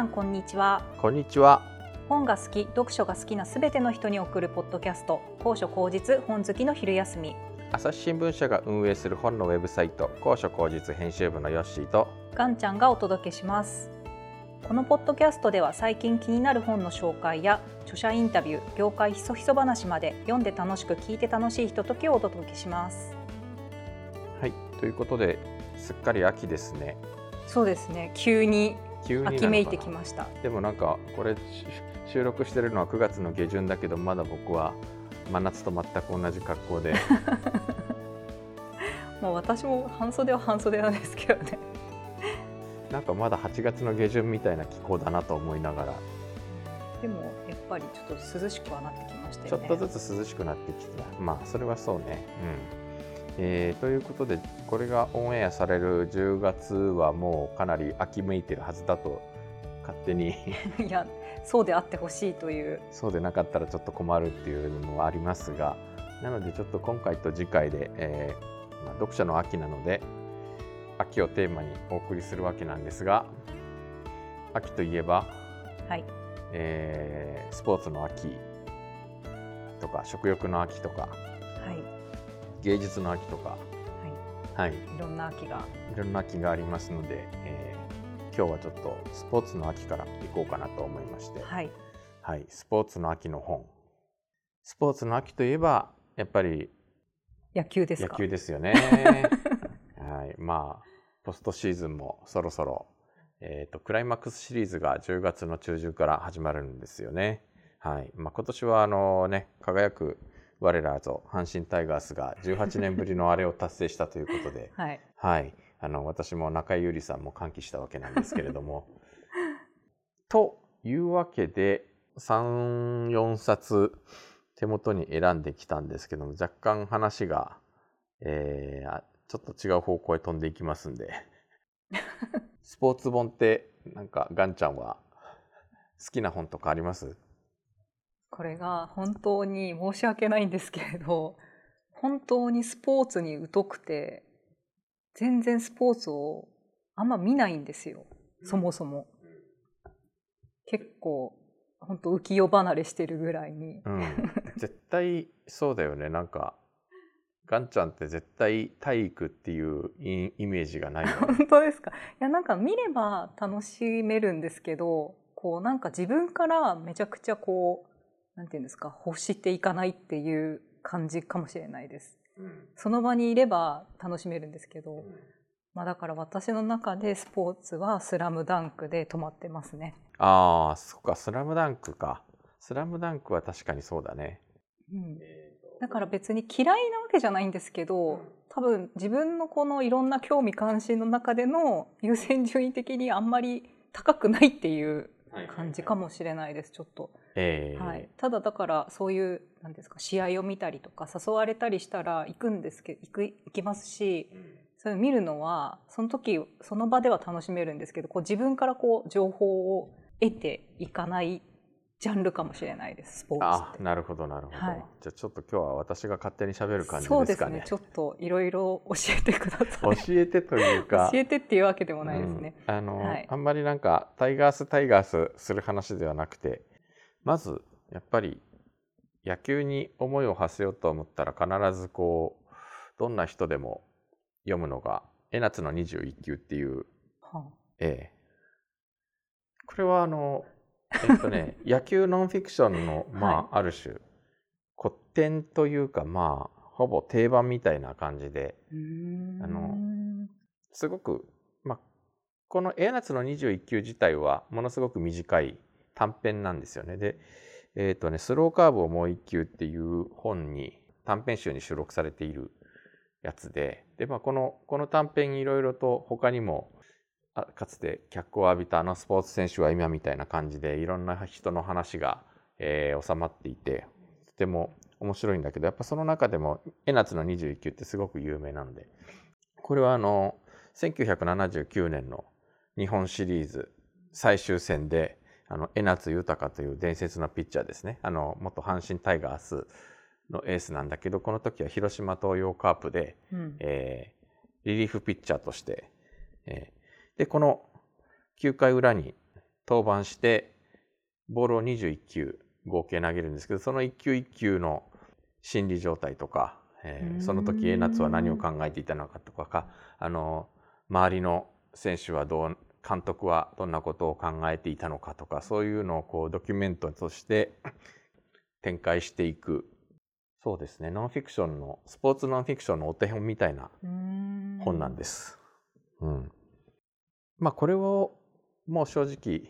さんこんにちは。こんにちは。本が好き読書が好きなすべての人に送るポッドキャスト。高所高実本好きの昼休み。朝日新聞社が運営する本のウェブサイト高所高実編集部のヨッシーとガンちゃんがお届けします。このポッドキャストでは最近気になる本の紹介や著者インタビュー業界ひそひそ話まで読んで楽しく聞いて楽しいひとときをお届けします。はいということですっかり秋ですね。そうですね。急に急に秋めいてきましたでもなんかこれし収録してるのは9月の下旬だけどまだ僕は真夏と全く同じ格好で。もう私も半袖は半袖なんですけどね。なんかまだ8月の下旬みたいな気候だなと思いながら。でもやっぱりちょっと涼しくはなってきましたちょよねっとずつ涼しくなってきたまあそれはそうね。うんえーということでこれがオンエアされる10月はもうかなり秋めいてるはずだと勝手に。いやそうであってほしいという。そうでなかったらちょっと困るっていうのもありますがなのでちょっと今回と次回で、えーまあ、読書の秋なので秋をテーマにお送りするわけなんですが秋といえば、はい。えースポーツの秋とか食欲の秋とかはい芸術の秋とか、ははい、いいろんな秋が。いろんな秋がありますので、えー今日はちょっとスポーツの秋からいこうかなと思いまして、はい。はい、スポーツの秋の本。スポーツの秋といえばやっぱり野球です野か球ですよね。はい、まあポストシーズンもそろそろ、えー、とクライマックスシリーズが10月の中旬から始まるんですよね。はい、まあ今年はあのね輝く我らぞ阪神タイガースが18年ぶりのあれを達成したということで、はい。はい、あの私も中井優里さんも歓喜したわけなんですけれども。というわけで34冊手元に選んできたんですけども若干話が、えーあちょっと違う方向へ飛んでいきますんで。スポーツ本ってなんかガンちゃんは好きな本とかあります？これが本当に申し訳ないんですけれど本当にスポーツに疎くて全然スポーツをあんま見ないんですよ。そもそも。結構本当浮世離れしてるぐらいに。うん。絶対そうだよね。なんかガンちゃんって絶対体育っていうイイメージがない 本当ですか？いやなんか見れば楽しめるんですけどこうなんか自分からめちゃくちゃこうなんていうんですか欲していかないっていう感じかもしれないです。その場にいれば楽しめるんですけど、まあ、だから私の中でスポーツは「スラムダンクで止まってますね。ああそっか「スラムダンクか「スラムダンクは確かにそうだね。うん、だから別に嫌いなわけじゃないんですけど多分自分のこのいろんな興味関心の中での優先順位的にあんまり高くないっていう感じかもしれないですちょっと。えーはい、ただだからそういうなんですか試合を見たりとか誘われたりしたら行くんですけど行く行きますしそういうの見るのはその時その場では楽しめるんですけどこう自分からこう情報を得ていかないジャンルかもしれないですスポーツなるほどなるほど、はい。じゃあちょっと今日は私が勝手に喋る感じそうでかね。ですすね。ちょっといろいろ教えてください。教えてというか。教えてっていうわけでもないですね。うん。あの、はい。あんまりなんかタイガースタイガースする話ではなくてまずやっぱり野球に思いを馳せようと思ったら必ずこうどんな人でも読むのが「江夏の21球」っていうはええ。これはあのえっとね 野球ノンフィクションのまあ、ある種古典というかまあほぼ定番みたいな感じであのすごく、まあ、この「エアナツの21球」自体はものすごく短い短編なんですよね。で、えっ、とね「スローカーブをもう一球」っていう本に短編集に収録されているやつでで、まあ、このこの短編いろいろと他にもあかつて脚光を浴びたあのスポーツ選手は今みたいな感じでいろんな人の話が、えー収まっていてとても面白いんだけどやっぱその中でも「エナツの21球」ってすごく有名なのでこれはあの1979年の日本シリーズ最終戦であの江夏豊という伝説のピッチャーですね。あの元阪神タイガースのエースなんだけどこの時は広島東洋カープで、うん。えーリリーフピッチャーとして、えーでこの9回裏に登板してボールを21球合計投げるんですけどその1球1球の心理状態とか、えー、その時江夏は何を考えていたのかとかあの周りの選手はどう監督はどんなことを考えていたのかとかそういうのをこうドキュメントとして 展開していく。そうですね。ノンフィクションのスポーツノンフィクションのお手本みたいな本なんです。うん、まあこれをもう正直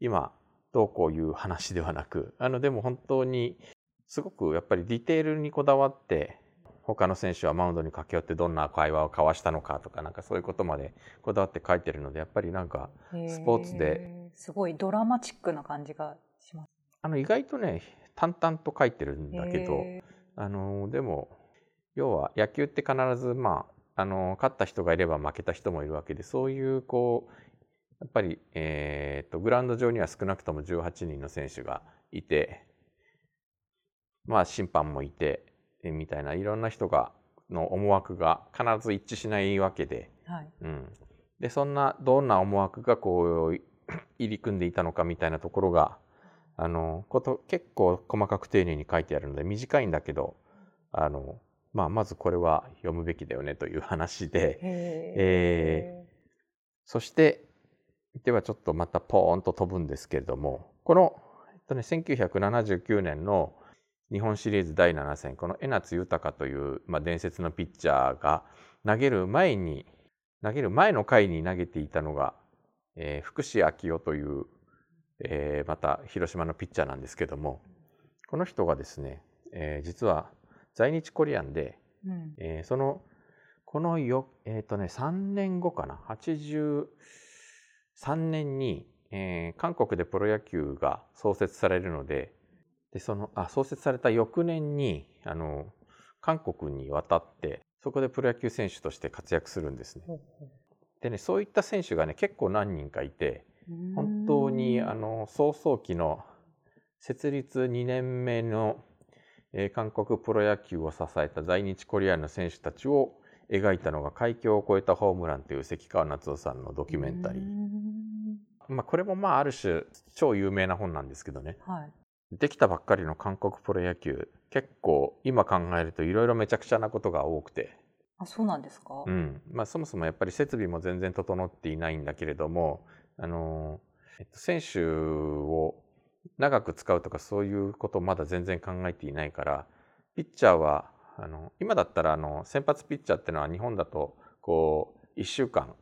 今どうこういう話ではなくあのでも本当にすごくやっぱりディテールにこだわって他の選手はマウンドに駆け寄ってどんな会話を交わしたのかとかなんかそういうことまでこだわって書いてるのでやっぱりなんかスポーツですごいドラマチックな感じがします。あの意外とね淡々と書いてるんだけどあのでも要は野球って必ずまああの勝った人がいれば負けた人もいるわけでそういうこうやっぱり、えーと、とグラウンド上には少なくとも18人の選手がいてまあ審判もいてみたいないろんな人がの思惑が必ず一致しないわけで,、はい。うん、でそんなどんな思惑がこう入り組んでいたのかみたいなところがあのこと結構細かく丁寧に書いてあるので短いんだけどあの、まあ、まずこれは読むべきだよねという話で、えー、そしてではちょっとまたポーンと飛ぶんですけれどもこの、えっとね、1979年の日本シリーズ第7戦。この江夏豊という、まあ、伝説のピッチャーが投げる前に投げる前の回に投げていたのが、えー、福士明夫という、えー、また広島のピッチャーなんですけどもこの人がですね、えー、実は在日コリアンで、うん、えー、そのこのよ、えーとね、3年後かな？83年に、えー、韓国でプロ野球が創設されるのででそのあ創設された翌年にあの韓国に渡ってそこでプロ野球選手として活躍するんですね。でねそういった選手がね結構何人かいて本当にあの早々期の設立2年目の、えー、韓国プロ野球を支えた在日コリアンの選手たちを描いたのが「海峡を越えたホームラン」という関川夏夫さんのドキュメンタリー。まあ、これもまあある種超有名な本なんですけどね、はい、できたばっかりの韓国プロ野球結構今考えるといろいろめちゃくちゃなことが多くて。あそうなんですか、うん。まあ、そもそもやっぱり設備も全然整っていないんだけれどもあの、えっと、選手を長く使うとかそういうことまだ全然考えていないからピッチャーはあの今だったらあの先発ピッチャーっていうのは日本だとこう1週間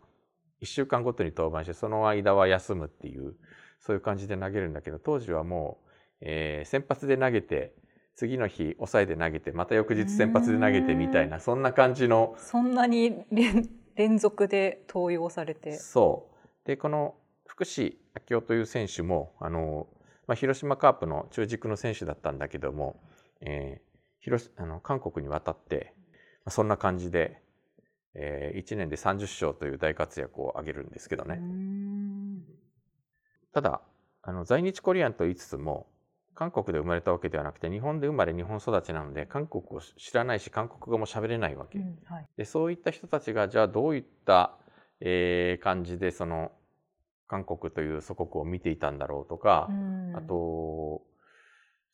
1週間ごとに登板してその間は休むっていうそういう感じで投げるんだけど当時はもうえー、先発で投げて次の日抑えで投げてまた翌日先発で投げてみたいなそんな感じのそんなに連続で登用されて。そう。でこの福士明夫という選手もあの、まあ、広島カープの中軸の選手だったんだけども、えー、広あの韓国に渡って、まあ、そんな感じで、えー、1年で30勝という大活躍を挙げるんですけどね。ただあの在日コリアンと言いつつも韓国で生まれたわけではなくて日本で生まれ日本育ちなので韓国を知らないし韓国語も喋れないわけ、うんはい、でそういった人たちがじゃあどういった、えー、感じでその韓国という祖国を見ていたんだろうとか、うん、あと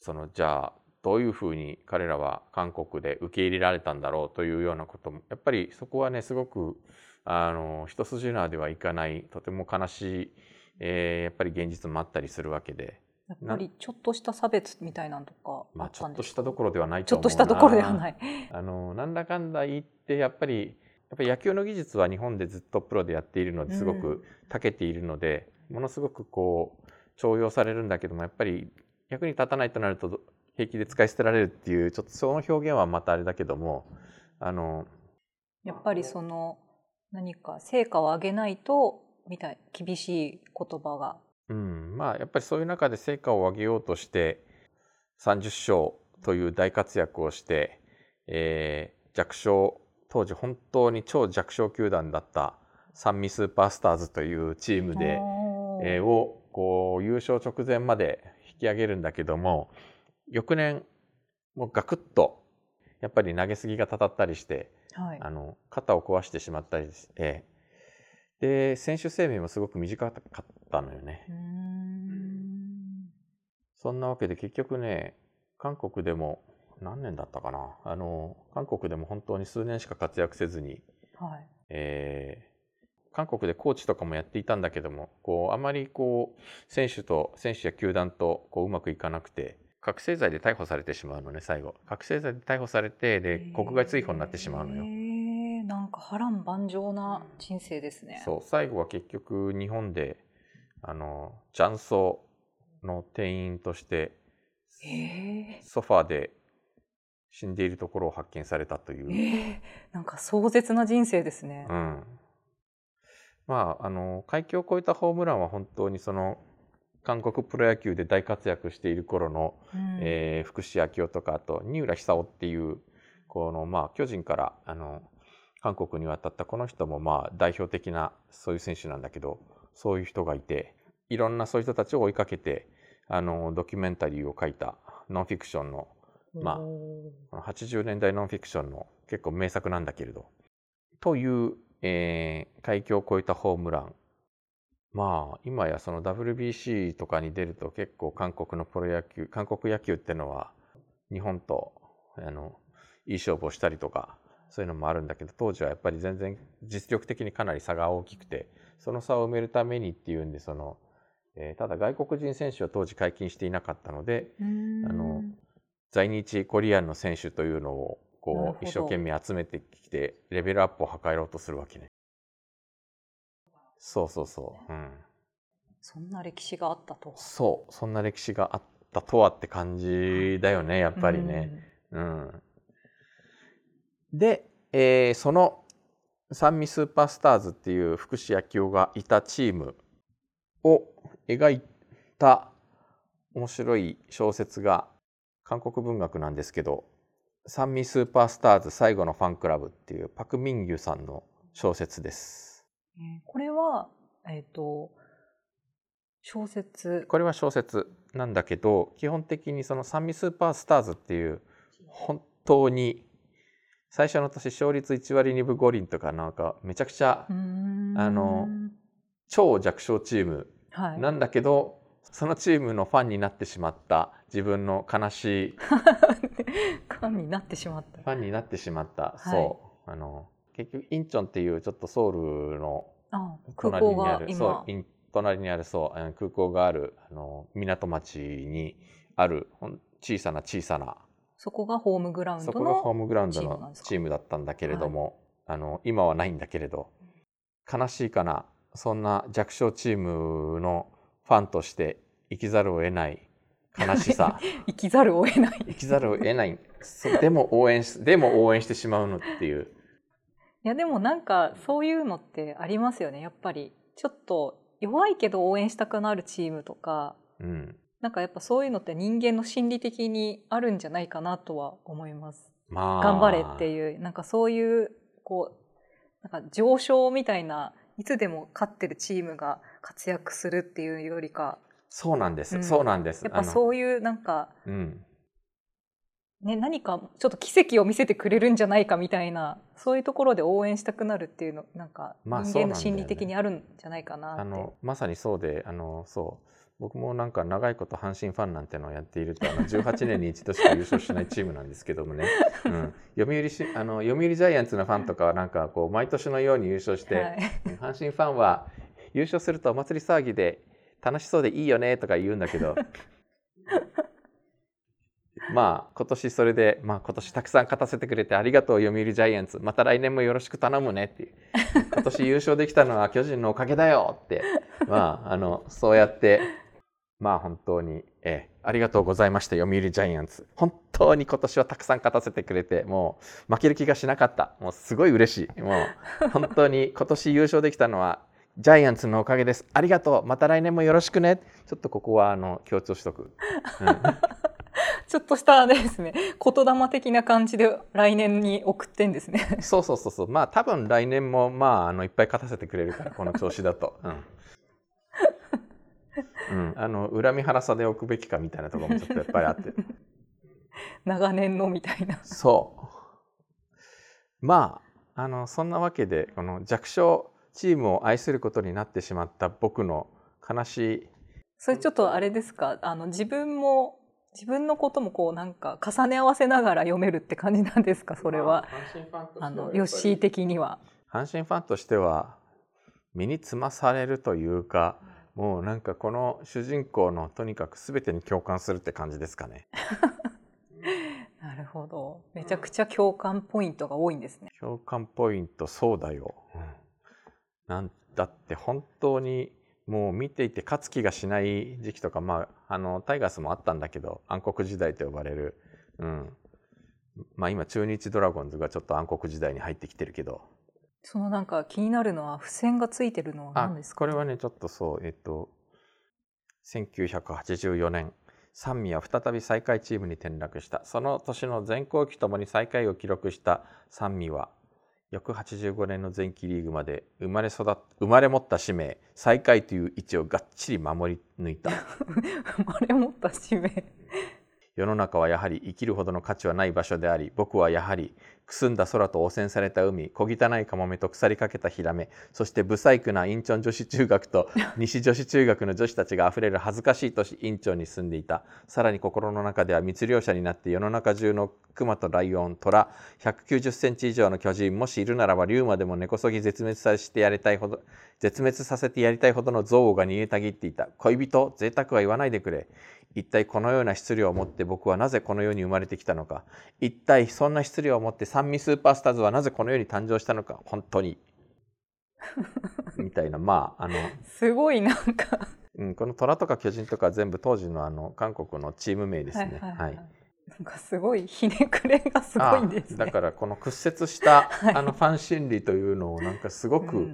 そのじゃあどういうふうに彼らは韓国で受け入れられたんだろうというようなこともやっぱりそこはねすごくあの一筋縄ではいかないとても悲しい、えー、やっぱり現実もあったりするわけで。やっぱりちょっとした差別みたいなのとかまあちょっとしたどころではないと思うちょっとしたどころではない。あのなんだかんだ言ってやっぱりやっぱり野球の技術は日本でずっとプロでやっているのですごく長けているので、うん、ものすごくこう重用されるんだけどもやっぱり役に立たないとなると平気で使い捨てられるっていうちょっとその表現はまたあれだけどもあのやっぱりその何か成果を上げないとみたい厳しい言葉がうん、まあやっぱりそういう中で成果を上げようとして30勝という大活躍をして、えー、弱小当時本当に超弱小球団だった三味スーパースターズというチームで、えー、をこう優勝直前まで引き上げるんだけども翌年もうガクッとやっぱり投げすぎがたたったりして、はい、あの肩を壊してしまったりしてで選手生命もすごく短かったのよね。そんなわけで結局ね韓国でも何年だったかな。あの韓国でも本当に数年しか活躍せずに、はい。えー韓国でコーチとかもやっていたんだけどもこうあまりこう選手と選手や球団とこううまくいかなくて覚醒剤で逮捕されてしまうのね最後。覚醒剤で逮捕されてで国外追放になってしまうのよなんか波乱万丈な人生ですね。そう最後は結局日本であの雀荘の店員としてへソファーで死んでいるところを発見されたという。ー、えー。なんか壮絶な人生ですね。うん、まああの海峡を越えたホームランは本当にその韓国プロ野球で大活躍している頃の、うん。えー福士明夫とかあと二浦久夫っていうこの、まあ、巨人からあの韓国に渡ったこの人もまあ代表的なそういう選手なんだけどそういう人がいていろんなそういう人たちを追いかけてあのドキュメンタリーを書いたノンフィクションのまあおー80年代ノンフィクションの結構名作なんだけれど。という、えー海峡を越えたホームラン。まあ今やその WBC とかに出ると結構韓国のプロ野球韓国野球ってのは日本とあのいい勝負をしたりとかそういうのもあるんだけど当時はやっぱり全然実力的にかなり差が大きくてその差を埋めるためにっていうんでその、えーただ外国人選手は当時解禁していなかったのでうんあの在日コリアンの選手というのをこう一生懸命集めてきてレベルアップを図ろうとするわけね。そうそうそう。うん。そんな歴史があったと。そう。そんな歴史があったとはって感じだよね、やっぱりね。うん。で、えーそのサンミスーパースターズっていう福士野球がいたチームを描いた面白い小説が韓国文学なんですけど「サンミスーパースターズ最後のファンクラブ」っていうパク・ミンギュさんの小説です。これはえっ、と小説。これは小説なんだけど基本的にそのサンミスーパースターズっていう本当に最初の年勝率1割2分5厘とかなんかめちゃくちゃあの超弱小チームはい。なんだけどそのチームのファンになってしまった自分の悲しい 感になってしまった。ファンになってしまった、はい。そう。あの結局インチョンっていうちょっとソウルのあ空港がそう隣にあるそう空港があるあの港町にある小さな小さなそこがホームグラウンそドのこがホームグラウンドのチームだったんだけれども、あの今はないんだけれど悲しいかな。そんな弱小チームのファンとして生きざるを得ない悲しさ。生きざるを得ない。生きざるを得ない。でも応援しでも応援してしまうのっていう。いやでもなんかそういうのってありますよねやっぱり。ちょっと弱いけど応援したくなるチームとか。うんなんかやっぱそういうのって人間の心理的にあるんじゃないかなとは思います。まあ。頑張れっていうなんかそういうこうなんか上昇みたいないつでも勝ってるチームが活躍するっていうよりか。そうなんです、うん。そうなんです。やっぱう、そういうなんかうん、ね何かちょっと奇跡を見せてくれるんじゃないかみたいなそういうところで応援したくなるっていうのなんかまあ人間の心理的にあるんじゃないかなって。あのまさにそうであのそう僕もなんか長いこと阪神ファンなんてのをやっているとあの18年に一度しか優勝しないチームなんですけどもね、うん、読売しあの読売ジャイアンツのファンとかはなんかこう毎年のように優勝して、はい。阪神ファンは優勝するとお祭り騒ぎで楽しそうでいいよねとか言うんだけど。まあ今年それで、まあ、今年たくさん勝たせてくれてありがとう読売ジャイアンツ。また来年もよろしく頼むねっていう。今年優勝できたのは巨人のおかげだよって。まああのそうやってまあ本当に、ええ、ありがとうございました読売ジャイアンツ。本当に今年はたくさん勝たせてくれてもう負ける気がしなかった。もうすごい嬉しい。もう 本当に今年優勝できたのはジャイアンツのおかげです。ありがとう。また来年もよろしくね。ちょっとここはあの強調しとく、うん。ちょっとしたですね。言霊的な感じで来年に送ってんですね。そうそうそうそう。まあ多分来年もまああのいっぱい勝たせてくれるからこの調子だと。うんうん、あの恨み腹さで置くべきかみたいなところもちょっとやっぱりあって。長年のみたいな。そう。まああのそんなわけでこの弱小チームを愛することになってしまった僕の悲しいそれちょっとあれですか？あの自分も自分のこともこうなんか重ね合わせながら読めるって感じなんですか？それは、あのヨッシー的には。阪神ファンとしては身につまされるというかもうなんかこの主人公のとにかく全てに共感するって感じですかね。なるほどめちゃくちゃ共感ポイントが多いんですね。共感ポイントそうだよ。うん、なんだって本当にもう見ていて勝つ気がしない時期とかまああのタイガースもあったんだけど暗黒時代と呼ばれる、うん、まあ今中日ドラゴンズがちょっと暗黒時代に入ってきてるけどそのなんか気になるのは付箋がついてるのは何ですか？これはねちょっとそうえっと1984年三味は再び最下位チームに転落した。その年の全校期ともに最下位を記録した三味は翌85年の前期リーグまで生まれ育生まれ持った使命最下位という位置をがっちり守り抜いた。生まれ持った使命世の中はやはり生きるほどの価値はない場所であり僕はやはりくすんだ空と汚染された海小汚いカモメと腐りかけたヒラメそして不細工なインチョン女子中学と 西女子中学の女子たちがあふれる恥ずかしい都市インチョンに住んでいた。さらに心の中では密漁者になって世の中中のクマとライオントラ190センチ以上の巨人もしいるならば竜馬でも根こそぎ絶滅させてやりたいほど絶滅させてやりたいほどの憎悪が逃げたぎっていた。恋人贅沢は言わないでくれ一体このような質量を持って僕はなぜこの世に生まれてきたのか。一体そんな質量を持って三味スーパースターズはなぜこの世に誕生したのか。本当に。みたいな。まああのすごいなんか。うん、この虎とか巨人とか全部当時のあの韓国のチーム名ですね。はい、はいはい、なんかすごいひねくれがすごいんです、ね、だからこの屈折した、あのファン心理というのをなんかすごく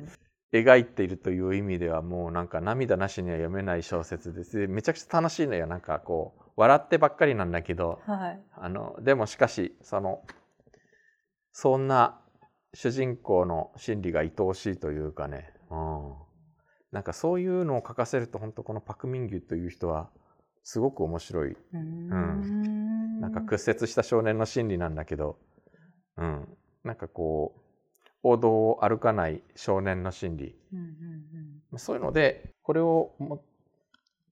描いているという意味ではもうなんか涙なしには読めない小説です。めちゃくちゃ楽しいのよ。なんかこう笑ってばっかりなんだけど、はい、あのでもしかしそのそんな主人公の心理が愛おしいというかね、うん、なんかそういうのを書かせると本当このパク・ミンギュという人はすごく面白い、うん、なんか屈折した少年の心理なんだけど、うん、なんかこう王道を歩かない少年の心理、うんうんうん、そういうのでこれをも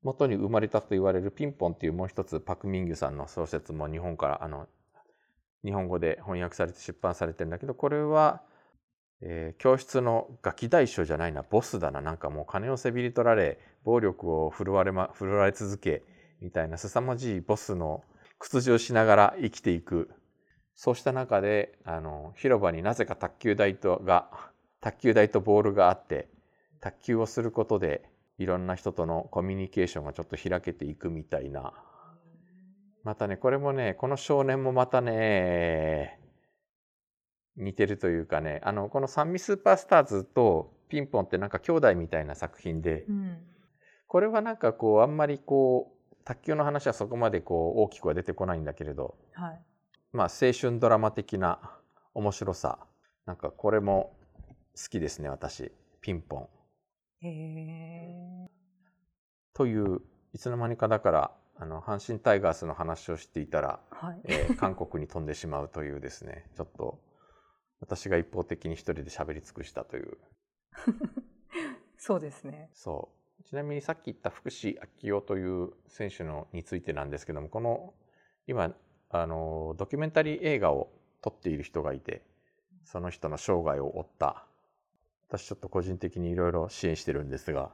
元に生まれたと言われるピンポンっていうもう一つパク・ミンギュさんの小説も日本からあの日本語で翻訳されて出版されてるんだけどこれは、えー、教室のガキ大将じゃないなボスだななんかもう金をせびり取られ暴力を振るわれ,、ま、振るわれ続けみたいな凄まじいボスの屈辱しながら生きていくそうした中であの広場になぜか卓球台とが卓球台とボールがあって卓球をすることでいろんな人とのコミュニケーションがちょっと開けていくみたいな。またねこれもねこの少年もまたね似てるというかねあのこの「三味スーパースターズ」と「ピンポン」ってなんか兄弟みたいな作品で、うん、これはなんかこうあんまりこう卓球の話はそこまでこう大きくは出てこないんだけれど、はい、まあ、青春ドラマ的な面白さ。なんかこれも好きですね私。ピンポン。へといういつの間にかだからあの阪神タイガースの話をしていたら、はい、えー、韓国に飛んでしまうというですね。ちょっと私が一方的に一人で喋り尽くしたという。そうですね。そう。ちなみにさっき言った福士昭夫という選手のについてなんですけどもこの今あのドキュメンタリー映画を撮っている人がいてその人の生涯を追った。私ちょっと個人的にいろいろ支援してるんですが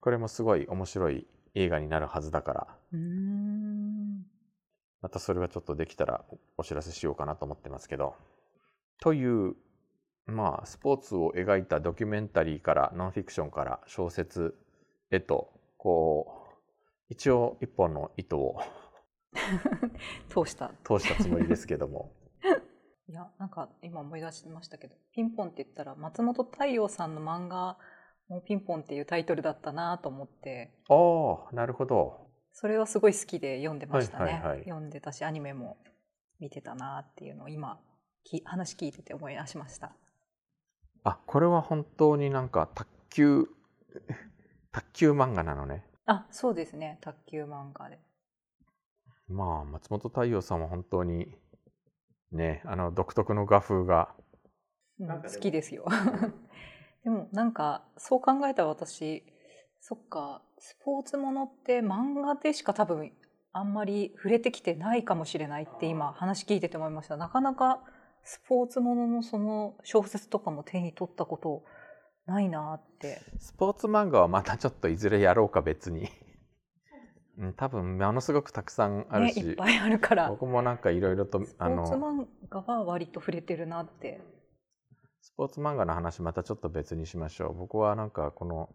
これもすごい面白い映画になるはずだから。またそれはちょっとできたらお知らせしようかなと思ってますけど。というまあスポーツを描いたドキュメンタリーからノンフィクションから小説へとこう一応一本の糸を通した。通したつもりですけども。いやなんか今思い出しましたけどピンポンって言ったら松本太陽さんの漫画もピンポンっていうタイトルだったなと思って。ああなるほど。それはすごい好きで読んでましたね、はいはいはい、読んでたしアニメも見てたなっていうのを今き話聞いてて思い出しました。あこれは本当になんか卓球卓球漫画なのね。あそうですね。卓球漫画でまあ松本太陽さんは本当にねあの独特の画風が、うん、好きですよ。でもなんかそう考えたら私そっかスポーツものって漫画でしか多分あんまり触れてきてないかもしれないって今話聞いてて思いました。なかなかスポーツもののその小説とかも手に取ったことないなって。スポーツ漫画はまたちょっといずれやろうか別にうん多分ものすごくたくさんあるし、ね、いっぱいあるから。僕もなんかいろいろとスポーツ漫画は割と触れてるなって。スポーツ漫画の話またちょっと別にしましょう。僕はなんかこの、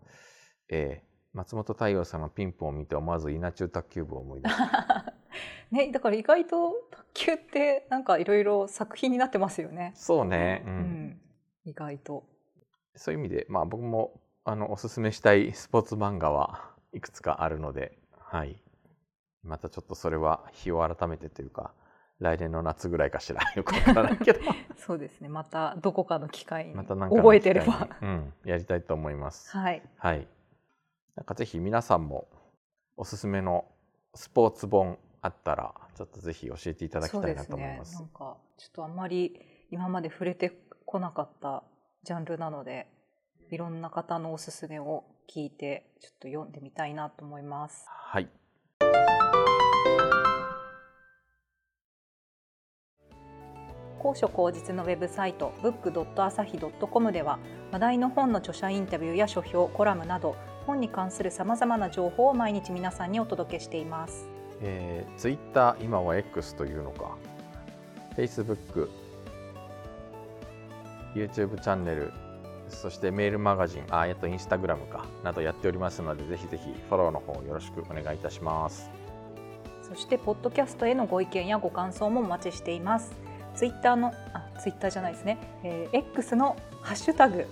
えー、松本太陽さんのピンポンを見て思わず稲中卓球部を思い出した ねだから意外と卓球ってなんかいろいろ作品になってますよね。そうね、うん、うん、意外と。そういう意味でまあ僕もあのおすすめしたいスポーツ漫画はいくつかあるのではい。またちょっとそれは日を改めてというか来年の夏ぐらいかしら よくわからないけど。そうですね。またどこかの機会にまた覚えてれば、うん、やりたいと思います。はい、はい、なんかぜひ皆さんもおすすめのスポーツ本あったらちょっとぜひ教えていただきたいなと思います、ね、なんかちょっとあんまり今まで触れてこなかったジャンルなのでいろんな方のおすすめを聞いてちょっと読んでみたいなと思います。はい。高所高実のウェブサイト book.asahi.com では話題の本の著者インタビューや書評コラムなど本に関するさまざまな情報を毎日皆さんにお届けしています、えー、Twitter 今は X というのか。Facebook YouTube チャンネルそしてメールマガジンあえっとインスタグラムかなどやっておりますのでぜひぜひフォローの方よろしくお願いいたします。そしてポッドキャストへのご意見やご感想もお待ちしています。ツイッターのあツイッターじゃないですね、えー、X のハッシュタグ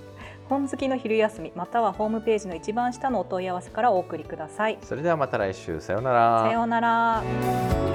本好きの昼休みまたはホームページの一番下のお問い合わせからお送りください。それではまた来週。さようなら。さようなら